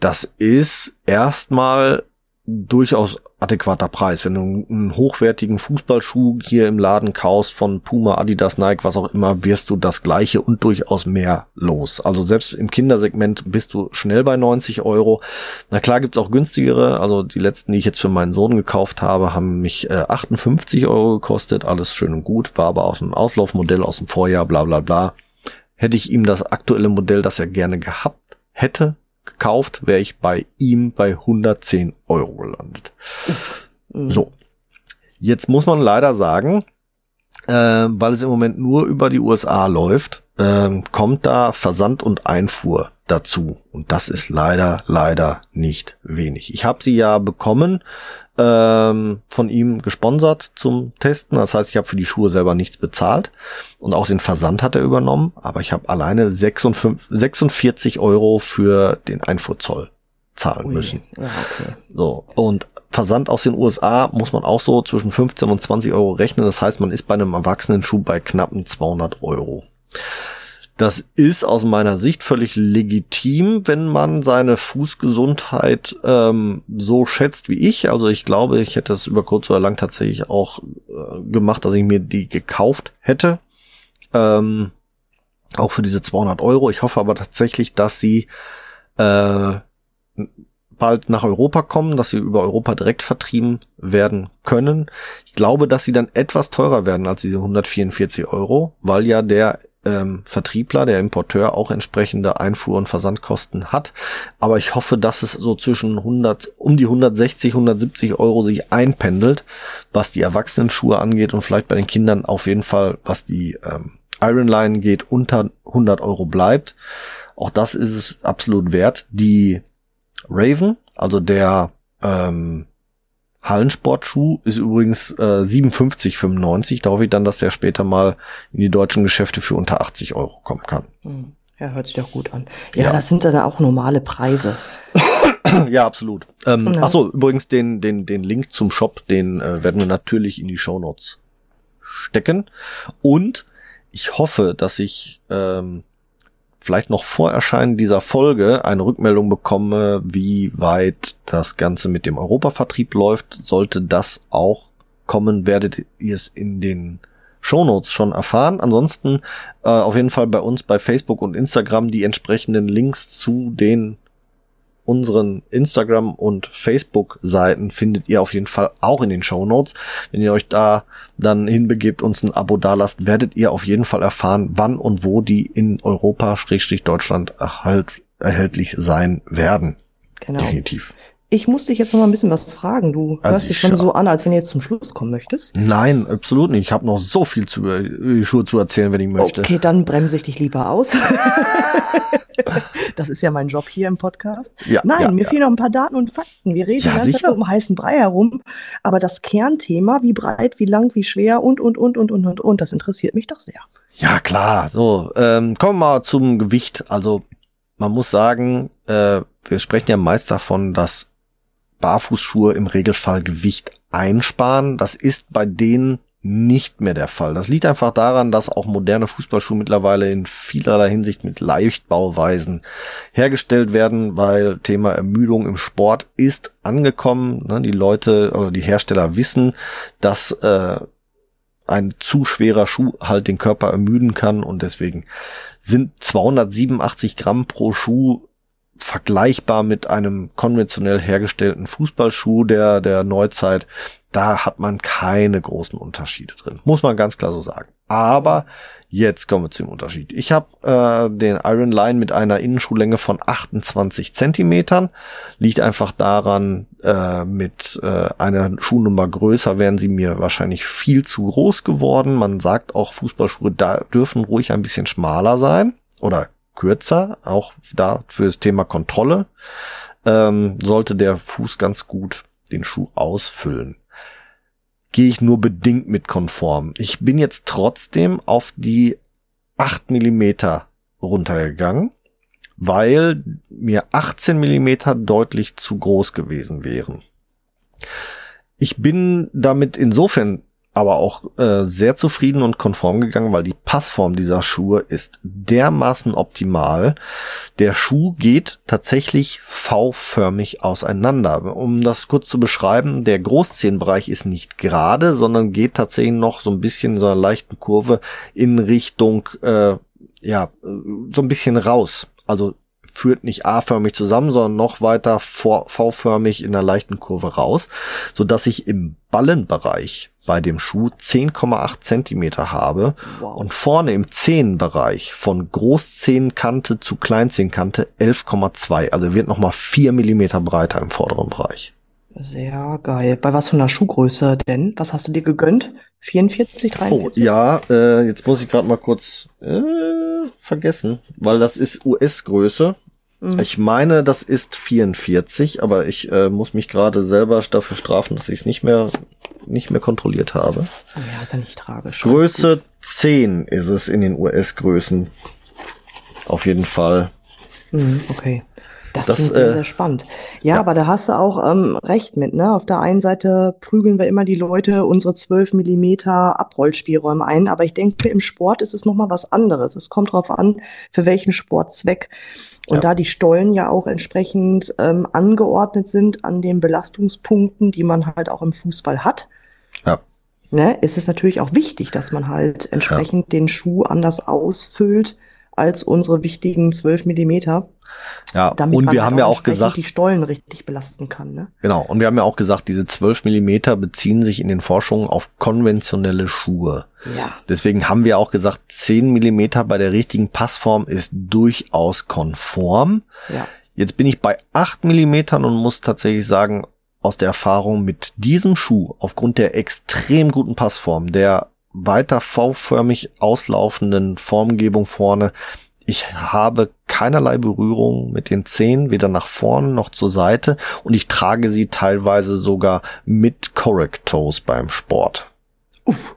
Das ist erstmal durchaus adäquater Preis. Wenn du einen hochwertigen Fußballschuh hier im Laden kaufst von Puma, Adidas, Nike, was auch immer, wirst du das gleiche und durchaus mehr los. Also selbst im Kindersegment bist du schnell bei 90 Euro. Na klar gibt's auch günstigere. Also die letzten, die ich jetzt für meinen Sohn gekauft habe, haben mich äh, 58 Euro gekostet. Alles schön und gut. War aber auch ein Auslaufmodell aus dem Vorjahr, bla bla bla. Hätte ich ihm das aktuelle Modell, das er gerne gehabt hätte, gekauft, wäre ich bei ihm bei 110 Euro gelandet. So. Jetzt muss man leider sagen, äh, weil es im Moment nur über die USA läuft, äh, kommt da Versand und Einfuhr dazu. Und das ist leider, leider nicht wenig. Ich habe sie ja bekommen ähm, von ihm gesponsert zum Testen. Das heißt, ich habe für die Schuhe selber nichts bezahlt und auch den Versand hat er übernommen, aber ich habe alleine 56, 46 Euro für den Einfuhrzoll zahlen müssen. Ja, okay. So und Versand aus den USA muss man auch so zwischen 15 und 20 Euro rechnen. Das heißt, man ist bei einem erwachsenen Schuh bei knappen 200 Euro. Das ist aus meiner Sicht völlig legitim, wenn man seine Fußgesundheit ähm, so schätzt wie ich. Also ich glaube, ich hätte es über kurz oder lang tatsächlich auch äh, gemacht, dass ich mir die gekauft hätte. Ähm, auch für diese 200 Euro. Ich hoffe aber tatsächlich, dass sie äh, bald nach Europa kommen, dass sie über Europa direkt vertrieben werden können. Ich glaube, dass sie dann etwas teurer werden als diese 144 Euro, weil ja der ähm, Vertriebler, der Importeur auch entsprechende Einfuhr- und Versandkosten hat. Aber ich hoffe, dass es so zwischen 100, um die 160, 170 Euro sich einpendelt, was die Erwachsenenschuhe angeht und vielleicht bei den Kindern auf jeden Fall, was die ähm, Iron Line geht, unter 100 Euro bleibt. Auch das ist es absolut wert. Die Raven, also der ähm, Hallensportschuh ist übrigens äh, 57,95. Da hoffe ich dann, dass der später mal in die deutschen Geschäfte für unter 80 Euro kommen kann. Hm. Ja, hört sich doch gut an. Ja, ja. das sind dann auch normale Preise. ja, absolut. Ähm, ja. Achso, übrigens den, den, den Link zum Shop, den äh, werden wir natürlich in die Show Notes stecken. Und ich hoffe, dass ich ähm, vielleicht noch vor Erscheinen dieser Folge eine Rückmeldung bekomme, wie weit das Ganze mit dem Europavertrieb läuft. Sollte das auch kommen, werdet ihr es in den Shownotes schon erfahren. Ansonsten äh, auf jeden Fall bei uns bei Facebook und Instagram die entsprechenden Links zu den unseren Instagram- und Facebook-Seiten findet ihr auf jeden Fall auch in den Show Notes. Wenn ihr euch da dann hinbegebt, uns ein Abo dalasst, werdet ihr auf jeden Fall erfahren, wann und wo die in Europa-Deutschland erhalt, erhältlich sein werden. Genau. Definitiv. Ich muss dich jetzt noch mal ein bisschen was fragen. Du also hörst dich schon so an, als wenn du jetzt zum Schluss kommen möchtest. Nein, absolut nicht. Ich habe noch so viel zu die Schuhe zu erzählen, wenn ich möchte. Okay, dann bremse ich dich lieber aus. das ist ja mein Job hier im Podcast. Ja, Nein, ja, mir ja. fehlen noch ein paar Daten und Fakten. Wir reden ja, ganz um heißen Brei herum, aber das Kernthema, wie breit, wie lang, wie schwer und und und und und und und, das interessiert mich doch sehr. Ja klar. So, ähm, kommen wir mal zum Gewicht. Also man muss sagen, äh, wir sprechen ja meist davon, dass Barfußschuhe im Regelfall Gewicht einsparen. Das ist bei denen nicht mehr der Fall. Das liegt einfach daran, dass auch moderne Fußballschuhe mittlerweile in vielerlei Hinsicht mit Leichtbauweisen hergestellt werden, weil Thema Ermüdung im Sport ist angekommen. Ne, die Leute oder die Hersteller wissen, dass äh, ein zu schwerer Schuh halt den Körper ermüden kann und deswegen sind 287 Gramm pro Schuh vergleichbar mit einem konventionell hergestellten Fußballschuh der, der Neuzeit. Da hat man keine großen Unterschiede drin. Muss man ganz klar so sagen. Aber jetzt kommen wir zum Unterschied. Ich habe äh, den Iron Line mit einer Innenschuhlänge von 28 Zentimetern. Liegt einfach daran, äh, mit äh, einer Schuhnummer größer wären sie mir wahrscheinlich viel zu groß geworden. Man sagt auch, Fußballschuhe da dürfen ruhig ein bisschen schmaler sein oder kürzer, auch da für das Thema Kontrolle, ähm, sollte der Fuß ganz gut den Schuh ausfüllen. Gehe ich nur bedingt mit konform. Ich bin jetzt trotzdem auf die 8 Millimeter runtergegangen, weil mir 18 Millimeter deutlich zu groß gewesen wären. Ich bin damit insofern aber auch äh, sehr zufrieden und konform gegangen, weil die Passform dieser Schuhe ist dermaßen optimal. Der Schuh geht tatsächlich V-förmig auseinander. Um das kurz zu beschreiben, der Großzehenbereich ist nicht gerade, sondern geht tatsächlich noch so ein bisschen in so einer leichten Kurve in Richtung, äh, ja, so ein bisschen raus. Also führt nicht A-förmig zusammen, sondern noch weiter V-förmig in einer leichten Kurve raus, so dass ich im Ballenbereich bei dem Schuh 10,8 Zentimeter habe wow. und vorne im Zehenbereich von Großzehenkante zu Kleinzehenkante 11,2. Also wird nochmal vier Millimeter breiter im vorderen Bereich. Sehr geil. Bei was für einer Schuhgröße denn? Was hast du dir gegönnt? 44, 43? Oh, ja, äh, jetzt muss ich gerade mal kurz äh, vergessen, weil das ist US-Größe. Mhm. Ich meine, das ist 44, aber ich äh, muss mich gerade selber dafür strafen, dass ich es nicht mehr nicht mehr kontrolliert habe. Ja, ist ja nicht tragisch. Größe 10 ist es in den US-Größen. Auf jeden Fall. Mhm, okay. Das, das klingt sehr, äh, sehr spannend. Ja, ja, aber da hast du auch ähm, recht mit, ne? Auf der einen Seite prügeln wir immer die Leute unsere 12 Millimeter Abrollspielräume ein, aber ich denke, im Sport ist es nochmal was anderes. Es kommt darauf an, für welchen Sportzweck. Und ja. da die Stollen ja auch entsprechend ähm, angeordnet sind an den Belastungspunkten, die man halt auch im Fußball hat, ja. ne, ist es natürlich auch wichtig, dass man halt entsprechend ja. den Schuh anders ausfüllt als unsere wichtigen 12 Millimeter. Ja, und wir halt haben ja auch gesagt, die Stollen richtig belasten kann. Ne? Genau, und wir haben ja auch gesagt, diese 12 Millimeter beziehen sich in den Forschungen auf konventionelle Schuhe. Ja. Deswegen haben wir auch gesagt, 10 Millimeter bei der richtigen Passform ist durchaus konform. Ja. Jetzt bin ich bei 8 Millimetern und muss tatsächlich sagen, aus der Erfahrung mit diesem Schuh, aufgrund der extrem guten Passform, der weiter V-förmig auslaufenden Formgebung vorne. Ich habe keinerlei Berührung mit den Zehen, weder nach vorne noch zur Seite und ich trage sie teilweise sogar mit Correctos beim Sport. Uff.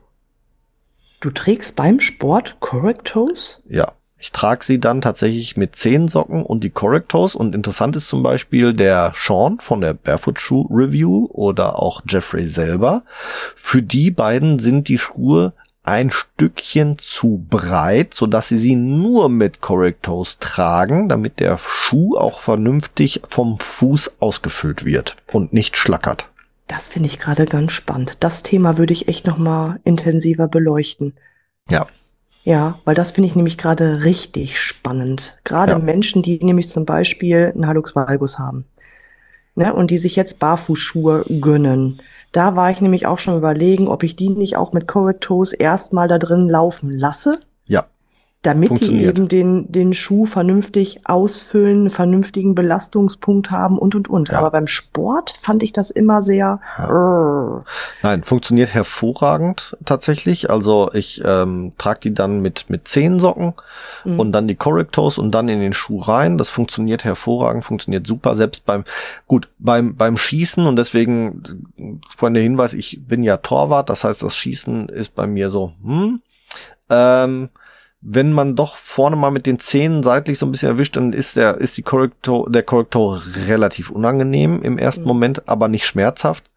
Du trägst beim Sport Correctos? Ja. Ich trage sie dann tatsächlich mit Zehensocken und die Correctos und interessant ist zum Beispiel der Sean von der Barefoot Shoe Review oder auch Jeffrey selber. Für die beiden sind die Schuhe ein Stückchen zu breit, so dass sie sie nur mit Correctos tragen, damit der Schuh auch vernünftig vom Fuß ausgefüllt wird und nicht schlackert. Das finde ich gerade ganz spannend. Das Thema würde ich echt noch mal intensiver beleuchten. Ja, ja, weil das finde ich nämlich gerade richtig spannend. Gerade ja. Menschen, die nämlich zum Beispiel einen Hallux valgus haben. Ne, und die sich jetzt Barfußschuhe gönnen. Da war ich nämlich auch schon überlegen, ob ich die nicht auch mit Correctos erstmal da drin laufen lasse damit die eben den, den Schuh vernünftig ausfüllen, einen vernünftigen Belastungspunkt haben und und und. Ja. Aber beim Sport fand ich das immer sehr. Ja. Nein, funktioniert hervorragend tatsächlich. Also ich ähm, trage die dann mit mit Zehensocken mhm. und dann die Correctos und dann in den Schuh rein. Das funktioniert hervorragend, funktioniert super. Selbst beim gut beim beim Schießen und deswegen vorhin der Hinweis, ich bin ja Torwart, das heißt das Schießen ist bei mir so. Hm, ähm, wenn man doch vorne mal mit den Zähnen seitlich so ein bisschen erwischt, dann ist der, ist die Korrektor, der Korrektor relativ unangenehm im ersten mhm. Moment, aber nicht schmerzhaft.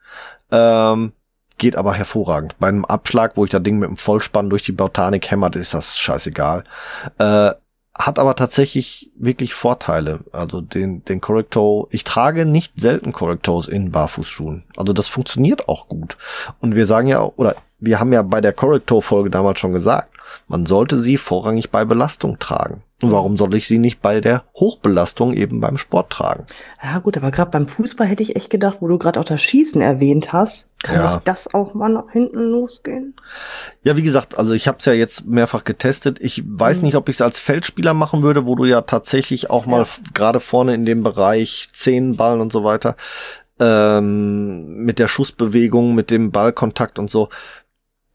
Ähm, geht aber hervorragend. Bei einem Abschlag, wo ich das Ding mit dem Vollspann durch die Botanik hämmert, ist das scheißegal. Äh, hat aber tatsächlich wirklich Vorteile. Also den, den Corrector, ich trage nicht selten Correctors in Barfußschuhen. Also das funktioniert auch gut. Und wir sagen ja, oder wir haben ja bei der Corrector-Folge damals schon gesagt, man sollte sie vorrangig bei Belastung tragen. Und warum soll ich sie nicht bei der Hochbelastung eben beim Sport tragen? Ja gut, aber gerade beim Fußball hätte ich echt gedacht, wo du gerade auch das Schießen erwähnt hast, kann ja. das auch mal nach hinten losgehen? Ja, wie gesagt, also ich habe es ja jetzt mehrfach getestet. Ich weiß mhm. nicht, ob ich es als Feldspieler machen würde, wo du ja tatsächlich auch mal ja. gerade vorne in dem Bereich Zehenballen und so weiter ähm, mit der Schussbewegung, mit dem Ballkontakt und so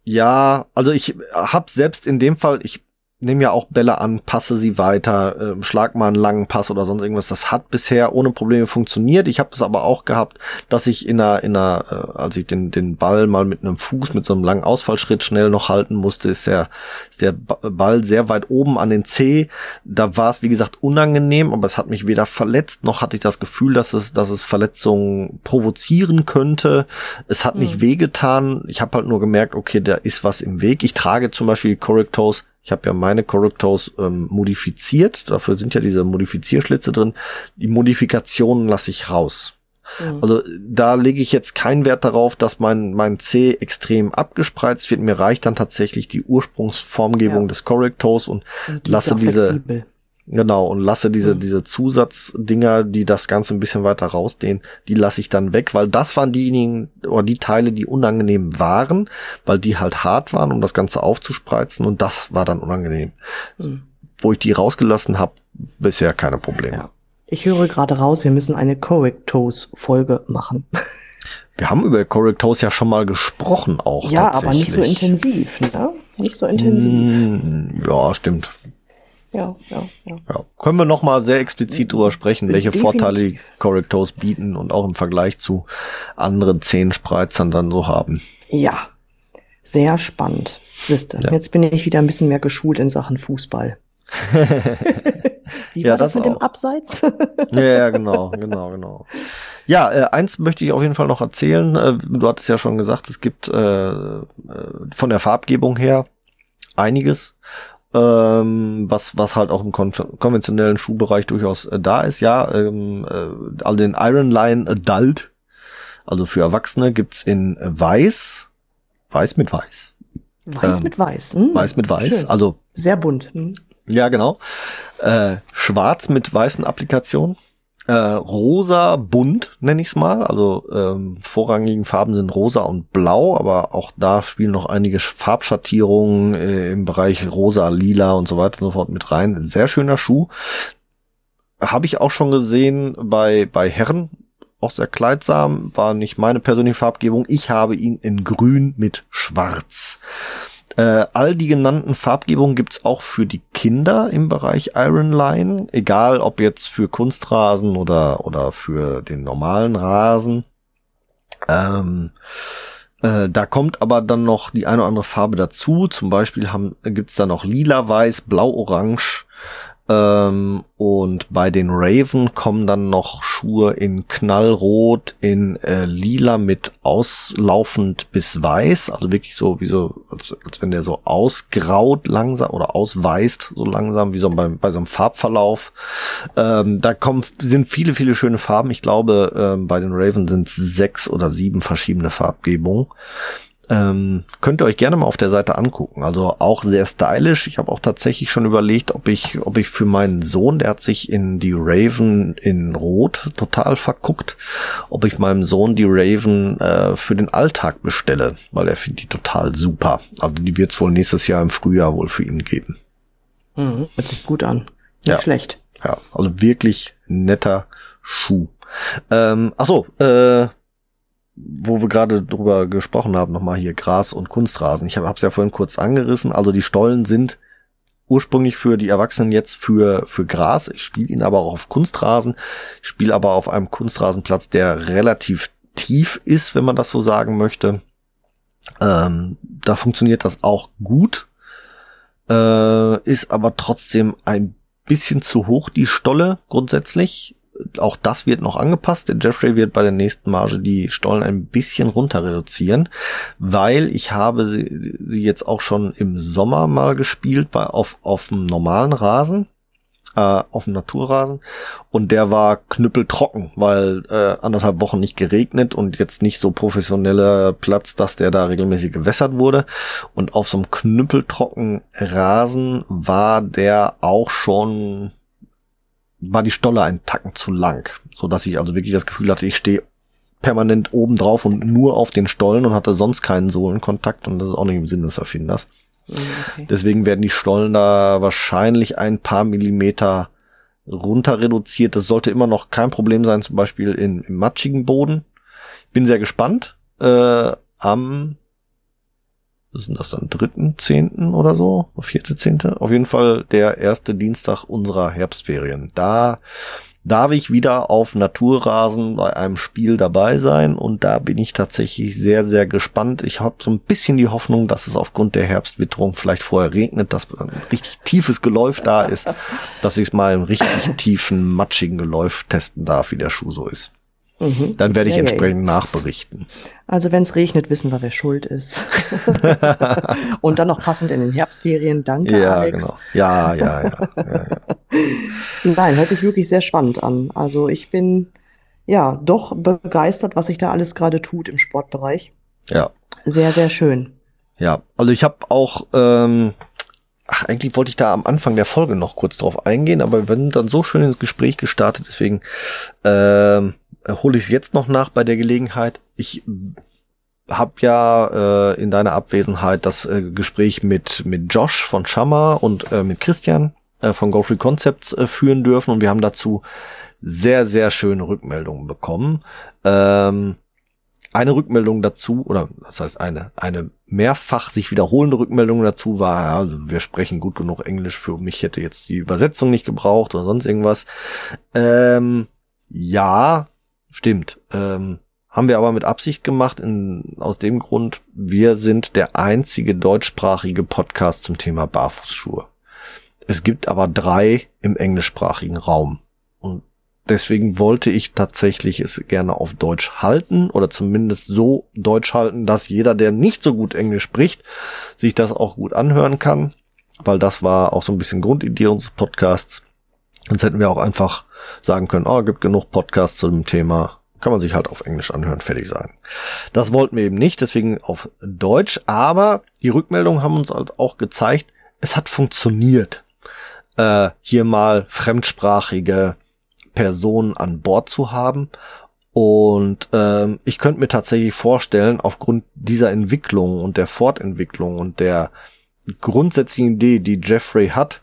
ja, also ich habe selbst in dem Fall, ich nehme ja auch Bälle an, passe sie weiter, äh, schlag mal einen langen Pass oder sonst irgendwas. Das hat bisher ohne Probleme funktioniert. Ich habe es aber auch gehabt, dass ich in einer, in einer, äh, als ich den, den Ball mal mit einem Fuß, mit so einem langen Ausfallschritt schnell noch halten musste, ist der, ist der Ball sehr weit oben an den C. Da war es, wie gesagt, unangenehm, aber es hat mich weder verletzt, noch hatte ich das Gefühl, dass es, dass es Verletzungen provozieren könnte. Es hat mhm. nicht wehgetan. Ich habe halt nur gemerkt, okay, da ist was im Weg. Ich trage zum Beispiel Correctos ich habe ja meine Correctos ähm, modifiziert. Dafür sind ja diese Modifizierschlitze drin. Die Modifikationen lasse ich raus. Mhm. Also da lege ich jetzt keinen Wert darauf, dass mein, mein C extrem abgespreizt wird. Mir reicht dann tatsächlich die Ursprungsformgebung ja. des Correctos und, und lasse diese, flexibel. Genau, und lasse diese, mhm. diese Zusatzdinger, die das Ganze ein bisschen weiter rausdehnen, die lasse ich dann weg, weil das waren diejenigen oder die Teile, die unangenehm waren, weil die halt hart waren, um das Ganze aufzuspreizen und das war dann unangenehm. Mhm. Wo ich die rausgelassen habe, bisher keine Probleme. Ja. Ich höre gerade raus, wir müssen eine Correctos-Folge machen. Wir haben über Correctos ja schon mal gesprochen auch. Ja, aber nicht so intensiv, ne? Nicht so intensiv. Mm, ja, stimmt ja, ja, ja. ja. Können wir noch mal sehr explizit drüber sprechen, welche Definitiv. Vorteile die Correctos bieten und auch im Vergleich zu anderen Zehenspreizern dann so haben. Ja, sehr spannend. Siehste, ja. jetzt bin ich wieder ein bisschen mehr geschult in Sachen Fußball. Wie war ja, das, das mit auch. dem Abseits? ja, ja, genau, genau, genau. Ja, äh, eins möchte ich auf jeden Fall noch erzählen. Äh, du hattest ja schon gesagt, es gibt äh, äh von der Farbgebung her einiges ähm, was was halt auch im kon konventionellen Schuhbereich durchaus äh, da ist. Ja, ähm, äh, all den Iron Line Adult, also für Erwachsene, gibt's in Weiß, Weiß mit Weiß. Weiß ähm, mit Weiß. Hm, weiß mit Weiß, schön. also sehr bunt. Hm. Ja, genau. Äh, Schwarz mit weißen Applikationen äh, rosa bunt, nenne ich es mal. Also ähm, vorrangigen Farben sind rosa und blau, aber auch da spielen noch einige Farbschattierungen äh, im Bereich rosa, lila und so weiter und so fort mit rein. Sehr schöner Schuh. Habe ich auch schon gesehen bei, bei Herren. Auch sehr kleidsam, war nicht meine persönliche Farbgebung. Ich habe ihn in grün mit schwarz. Äh, all die genannten Farbgebungen gibt's auch für die Kinder im Bereich Iron Line, egal ob jetzt für Kunstrasen oder, oder für den normalen Rasen. Ähm, äh, da kommt aber dann noch die eine oder andere Farbe dazu. Zum Beispiel haben, gibt's da noch lila, weiß, blau, orange, ähm, und bei den Raven kommen dann noch Schuhe in knallrot, in äh, lila mit auslaufend bis weiß, also wirklich so wie so, als, als wenn der so ausgraut langsam oder ausweist so langsam, wie so bei, bei so einem Farbverlauf. Ähm, da kommen sind viele, viele schöne Farben. Ich glaube, ähm, bei den Raven sind sechs oder sieben verschiedene Farbgebungen. Ähm, könnt ihr euch gerne mal auf der Seite angucken. Also auch sehr stylisch. Ich habe auch tatsächlich schon überlegt, ob ich, ob ich für meinen Sohn, der hat sich in die Raven in Rot total verguckt, ob ich meinem Sohn die Raven äh, für den Alltag bestelle, weil er findet die total super. Also die wird es wohl nächstes Jahr im Frühjahr wohl für ihn geben. Mhm, hört sich gut an. Nicht ja. schlecht. Ja, also wirklich netter Schuh. Ähm, ach so, äh, wo wir gerade drüber gesprochen haben, nochmal hier Gras und Kunstrasen. Ich habe es ja vorhin kurz angerissen. Also die Stollen sind ursprünglich für die Erwachsenen jetzt für, für Gras. Ich spiele ihn aber auch auf Kunstrasen. Ich spiele aber auf einem Kunstrasenplatz, der relativ tief ist, wenn man das so sagen möchte. Ähm, da funktioniert das auch gut. Äh, ist aber trotzdem ein bisschen zu hoch, die Stolle grundsätzlich auch das wird noch angepasst. Der Jeffrey wird bei der nächsten Marge die Stollen ein bisschen runter reduzieren, weil ich habe sie, sie jetzt auch schon im Sommer mal gespielt bei, auf, auf dem normalen Rasen äh, auf dem Naturrasen und der war knüppeltrocken, weil äh, anderthalb Wochen nicht geregnet und jetzt nicht so professioneller Platz, dass der da regelmäßig gewässert wurde und auf so einem knüppeltrocken Rasen war der auch schon war die Stolle ein Tacken zu lang, so dass ich also wirklich das Gefühl hatte, ich stehe permanent oben drauf und nur auf den Stollen und hatte sonst keinen Sohlenkontakt und das ist auch nicht im Sinn des Erfinders. Mm, okay. Deswegen werden die Stollen da wahrscheinlich ein paar Millimeter runter reduziert. Das sollte immer noch kein Problem sein, zum Beispiel in, im matschigen Boden. Bin sehr gespannt. Äh, am sind das dann, dritten, zehnten oder so, vierte, zehnte, auf jeden Fall der erste Dienstag unserer Herbstferien. Da darf ich wieder auf Naturrasen bei einem Spiel dabei sein und da bin ich tatsächlich sehr, sehr gespannt. Ich habe so ein bisschen die Hoffnung, dass es aufgrund der Herbstwitterung vielleicht vorher regnet, dass ein richtig tiefes Geläuf da ist, dass ich es mal im richtig tiefen, matschigen Geläuf testen darf, wie der Schuh so ist. Mhm. Dann werde ich ja, entsprechend ja, nachberichten. Also wenn es regnet, wissen wir, wer schuld ist. Und dann noch passend in den Herbstferien. Danke, ja, Alex. Genau. Ja, ja, ja, ja, Nein, hört sich wirklich sehr spannend an. Also ich bin ja doch begeistert, was sich da alles gerade tut im Sportbereich. Ja. Sehr, sehr schön. Ja, also ich habe auch ähm, Ach, eigentlich wollte ich da am Anfang der Folge noch kurz drauf eingehen, aber wir sind dann so schön ins Gespräch gestartet, deswegen ähm, äh, hole ich es jetzt noch nach bei der Gelegenheit. Ich habe ja äh, in deiner Abwesenheit das äh, Gespräch mit mit Josh von Shamma und äh, mit Christian äh, von Go Free Concepts äh, führen dürfen und wir haben dazu sehr sehr schöne Rückmeldungen bekommen. Ähm, eine Rückmeldung dazu oder das heißt eine eine mehrfach sich wiederholende Rückmeldung dazu war, ja, also wir sprechen gut genug Englisch für mich hätte jetzt die Übersetzung nicht gebraucht oder sonst irgendwas. Ähm, ja, Stimmt. Ähm, haben wir aber mit Absicht gemacht, in, aus dem Grund, wir sind der einzige deutschsprachige Podcast zum Thema Barfußschuhe. Es gibt aber drei im englischsprachigen Raum. Und deswegen wollte ich tatsächlich es gerne auf Deutsch halten oder zumindest so Deutsch halten, dass jeder, der nicht so gut Englisch spricht, sich das auch gut anhören kann, weil das war auch so ein bisschen Grundidee unseres Podcasts. Sonst hätten wir auch einfach sagen können, oh, gibt genug Podcasts zu dem Thema, kann man sich halt auf Englisch anhören, fertig sein. Das wollten wir eben nicht, deswegen auf Deutsch, aber die Rückmeldungen haben uns halt auch gezeigt, es hat funktioniert, äh, hier mal fremdsprachige Personen an Bord zu haben. Und ähm, ich könnte mir tatsächlich vorstellen, aufgrund dieser Entwicklung und der Fortentwicklung und der grundsätzlichen Idee, die Jeffrey hat,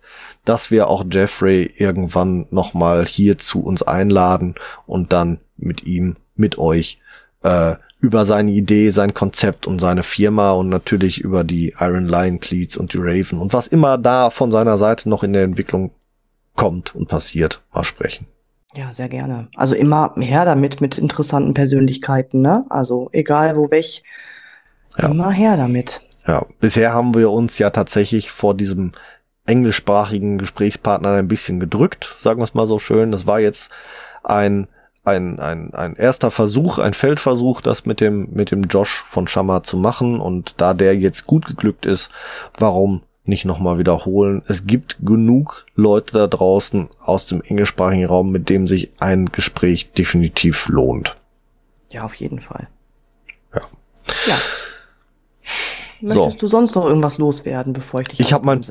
dass wir auch Jeffrey irgendwann nochmal hier zu uns einladen und dann mit ihm, mit euch äh, über seine Idee, sein Konzept und seine Firma und natürlich über die Iron Lion Cleats und die Raven und was immer da von seiner Seite noch in der Entwicklung kommt und passiert, mal sprechen. Ja, sehr gerne. Also immer her damit mit interessanten Persönlichkeiten, ne? Also egal wo weg, ja. immer her damit. Ja, bisher haben wir uns ja tatsächlich vor diesem englischsprachigen Gesprächspartner ein bisschen gedrückt, sagen wir es mal so schön. Das war jetzt ein ein, ein, ein erster Versuch, ein Feldversuch, das mit dem, mit dem Josh von Shamma zu machen. Und da der jetzt gut geglückt ist, warum nicht nochmal wiederholen? Es gibt genug Leute da draußen aus dem englischsprachigen Raum, mit dem sich ein Gespräch definitiv lohnt. Ja, auf jeden Fall. Ja. Ja. Möchtest so. du sonst noch irgendwas loswerden, bevor ich dich Ich habe mein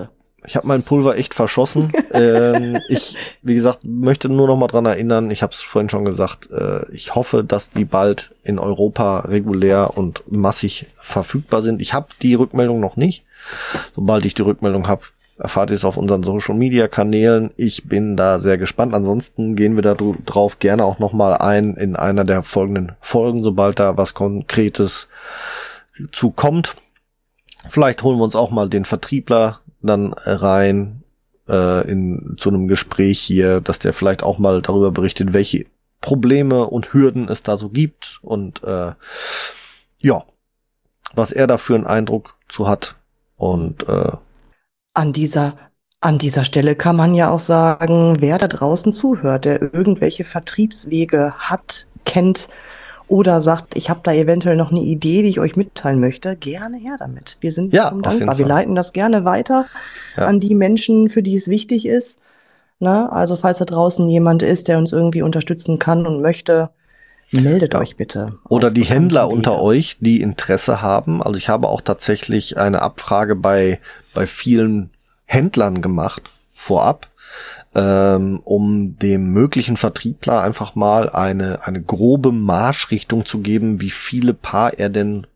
ich habe mein Pulver echt verschossen. ähm, ich, wie gesagt, möchte nur noch mal dran erinnern, ich habe es vorhin schon gesagt, äh, ich hoffe, dass die bald in Europa regulär und massig verfügbar sind. Ich habe die Rückmeldung noch nicht. Sobald ich die Rückmeldung habe, erfahrt ihr es auf unseren Social Media Kanälen. Ich bin da sehr gespannt. Ansonsten gehen wir da drauf gerne auch noch mal ein in einer der folgenden Folgen, sobald da was Konkretes zukommt. Vielleicht holen wir uns auch mal den Vertriebler dann rein äh, in zu einem Gespräch hier, dass der vielleicht auch mal darüber berichtet, welche Probleme und Hürden es da so gibt und äh, ja, was er da für einen Eindruck zu hat. Und äh, an dieser an dieser Stelle kann man ja auch sagen, wer da draußen zuhört, der irgendwelche Vertriebswege hat, kennt, oder sagt, ich habe da eventuell noch eine Idee, die ich euch mitteilen möchte, gerne her damit. Wir sind ja, dankbar. Wir leiten das gerne weiter ja. an die Menschen, für die es wichtig ist. Na, also falls da draußen jemand ist, der uns irgendwie unterstützen kann und möchte, meldet ja. euch bitte. Oder die Händler unter euch, die Interesse haben. Also ich habe auch tatsächlich eine Abfrage bei, bei vielen Händlern gemacht vorab ähm, um dem möglichen Vertriebler einfach mal eine, eine grobe Marschrichtung zu geben, wie viele Paar er denn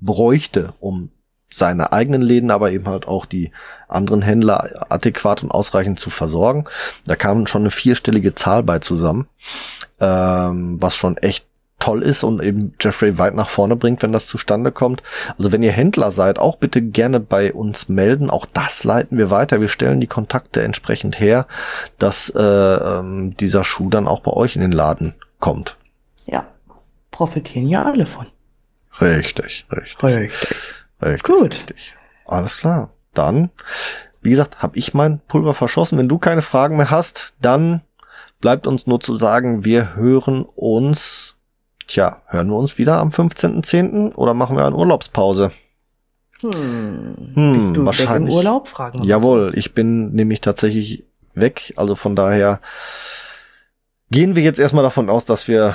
bräuchte, um seine eigenen Läden, aber eben halt auch die anderen Händler adäquat und ausreichend zu versorgen. Da kam schon eine vierstellige Zahl bei zusammen, ähm, was schon echt toll ist und eben Jeffrey weit nach vorne bringt, wenn das zustande kommt. Also wenn ihr Händler seid, auch bitte gerne bei uns melden. Auch das leiten wir weiter. Wir stellen die Kontakte entsprechend her, dass äh, ähm, dieser Schuh dann auch bei euch in den Laden kommt. Ja, profitieren ja alle von. Richtig, richtig. Richtig. Richtig. Gut. Richtig. Alles klar. Dann, wie gesagt, habe ich mein Pulver verschossen. Wenn du keine Fragen mehr hast, dann bleibt uns nur zu sagen, wir hören uns Tja, hören wir uns wieder am 15.10. oder machen wir eine Urlaubspause? Hm, hm bist du wahrscheinlich. Weg im Urlaub? Fragen Jawohl, ich bin nämlich tatsächlich weg. Also von daher gehen wir jetzt erstmal davon aus, dass wir,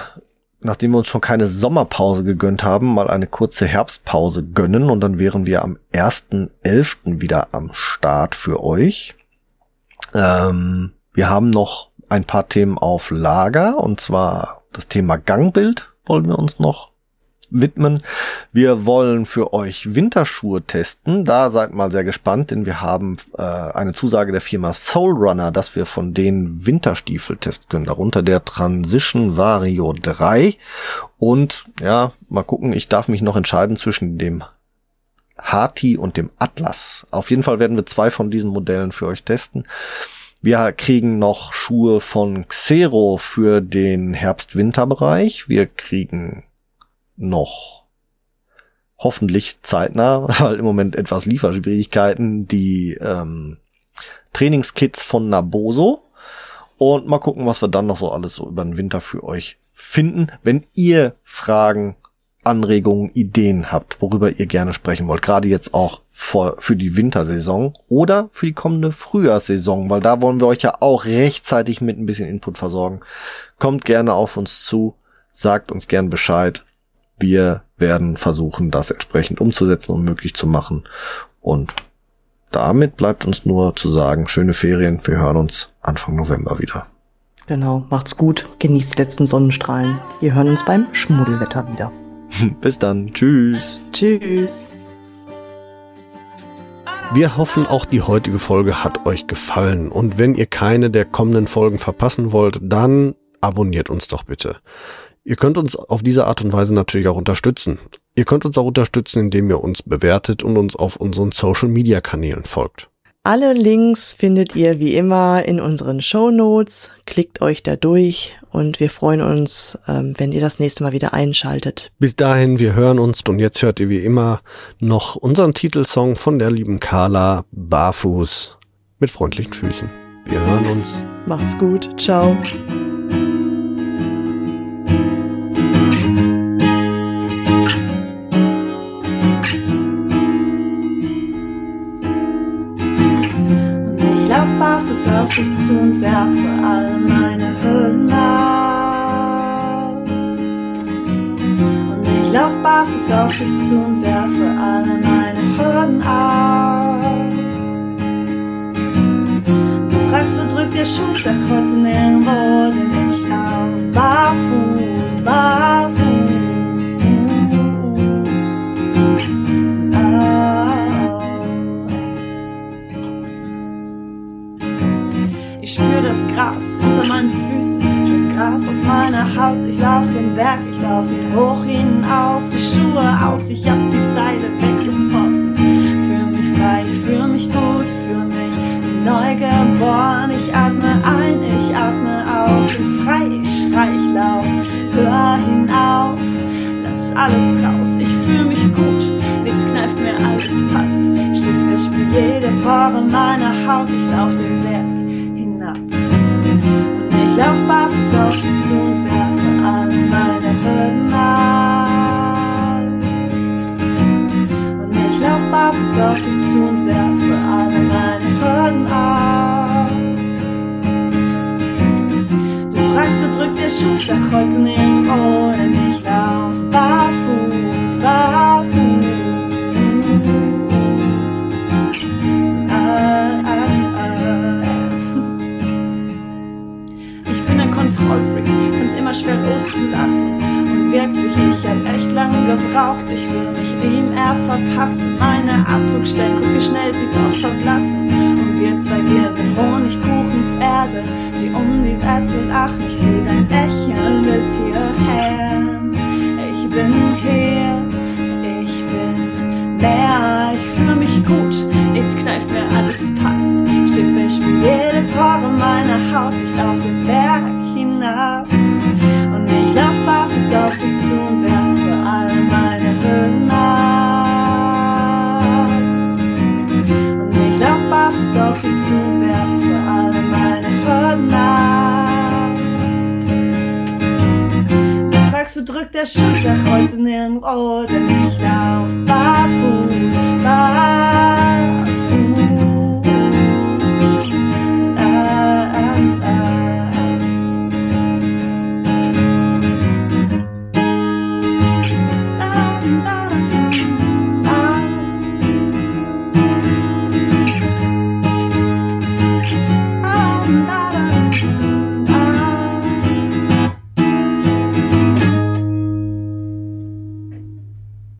nachdem wir uns schon keine Sommerpause gegönnt haben, mal eine kurze Herbstpause gönnen und dann wären wir am 1.11. wieder am Start für euch. Ähm, wir haben noch ein paar Themen auf Lager und zwar das Thema Gangbild wollen wir uns noch widmen. Wir wollen für euch Winterschuhe testen. Da seid mal sehr gespannt, denn wir haben äh, eine Zusage der Firma Soul Runner, dass wir von denen Winterstiefel testen können. Darunter der Transition Vario 3. Und ja, mal gucken, ich darf mich noch entscheiden zwischen dem Hati und dem Atlas. Auf jeden Fall werden wir zwei von diesen Modellen für euch testen. Wir kriegen noch Schuhe von Xero für den Herbst-Winter-Bereich. Wir kriegen noch hoffentlich zeitnah, weil im Moment etwas Lieferschwierigkeiten, die ähm, Trainingskits von Naboso. Und mal gucken, was wir dann noch so alles so über den Winter für euch finden. Wenn ihr Fragen Anregungen, Ideen habt, worüber ihr gerne sprechen wollt, gerade jetzt auch für, für die Wintersaison oder für die kommende Frühjahrssaison, weil da wollen wir euch ja auch rechtzeitig mit ein bisschen Input versorgen. Kommt gerne auf uns zu, sagt uns gern Bescheid. Wir werden versuchen, das entsprechend umzusetzen und möglich zu machen. Und damit bleibt uns nur zu sagen, schöne Ferien. Wir hören uns Anfang November wieder. Genau, macht's gut, genießt die letzten Sonnenstrahlen. Wir hören uns beim Schmuddelwetter wieder. Bis dann. Tschüss. Tschüss. Wir hoffen, auch die heutige Folge hat euch gefallen. Und wenn ihr keine der kommenden Folgen verpassen wollt, dann abonniert uns doch bitte. Ihr könnt uns auf diese Art und Weise natürlich auch unterstützen. Ihr könnt uns auch unterstützen, indem ihr uns bewertet und uns auf unseren Social-Media-Kanälen folgt. Alle Links findet ihr wie immer in unseren Show Notes. Klickt euch da durch und wir freuen uns, ähm, wenn ihr das nächste Mal wieder einschaltet. Bis dahin, wir hören uns und jetzt hört ihr wie immer noch unseren Titelsong von der lieben Carla Barfuß mit freundlichen Füßen. Wir hören uns. Macht's gut. Ciao. Dich zu und werfe all meine Hüllen ab. Und ich lauf barfuß auf dich zu und werfe alle meine Hürden ab. Du fragst, wo drückt der Schuh, sag heute nirgendwo,